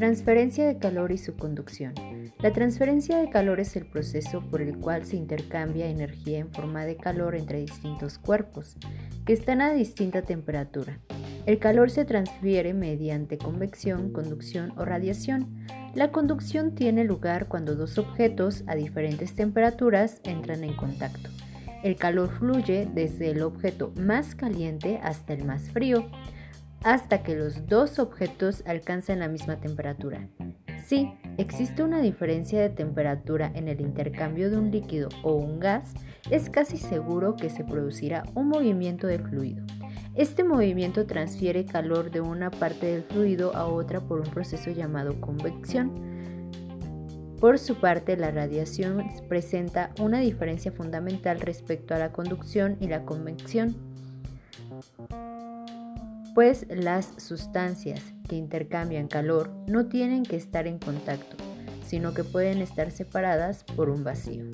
Transferencia de calor y su conducción. La transferencia de calor es el proceso por el cual se intercambia energía en forma de calor entre distintos cuerpos, que están a distinta temperatura. El calor se transfiere mediante convección, conducción o radiación. La conducción tiene lugar cuando dos objetos a diferentes temperaturas entran en contacto. El calor fluye desde el objeto más caliente hasta el más frío hasta que los dos objetos alcanzan la misma temperatura. Si existe una diferencia de temperatura en el intercambio de un líquido o un gas, es casi seguro que se producirá un movimiento del fluido. Este movimiento transfiere calor de una parte del fluido a otra por un proceso llamado convección. Por su parte, la radiación presenta una diferencia fundamental respecto a la conducción y la convección pues las sustancias que intercambian calor no tienen que estar en contacto, sino que pueden estar separadas por un vacío.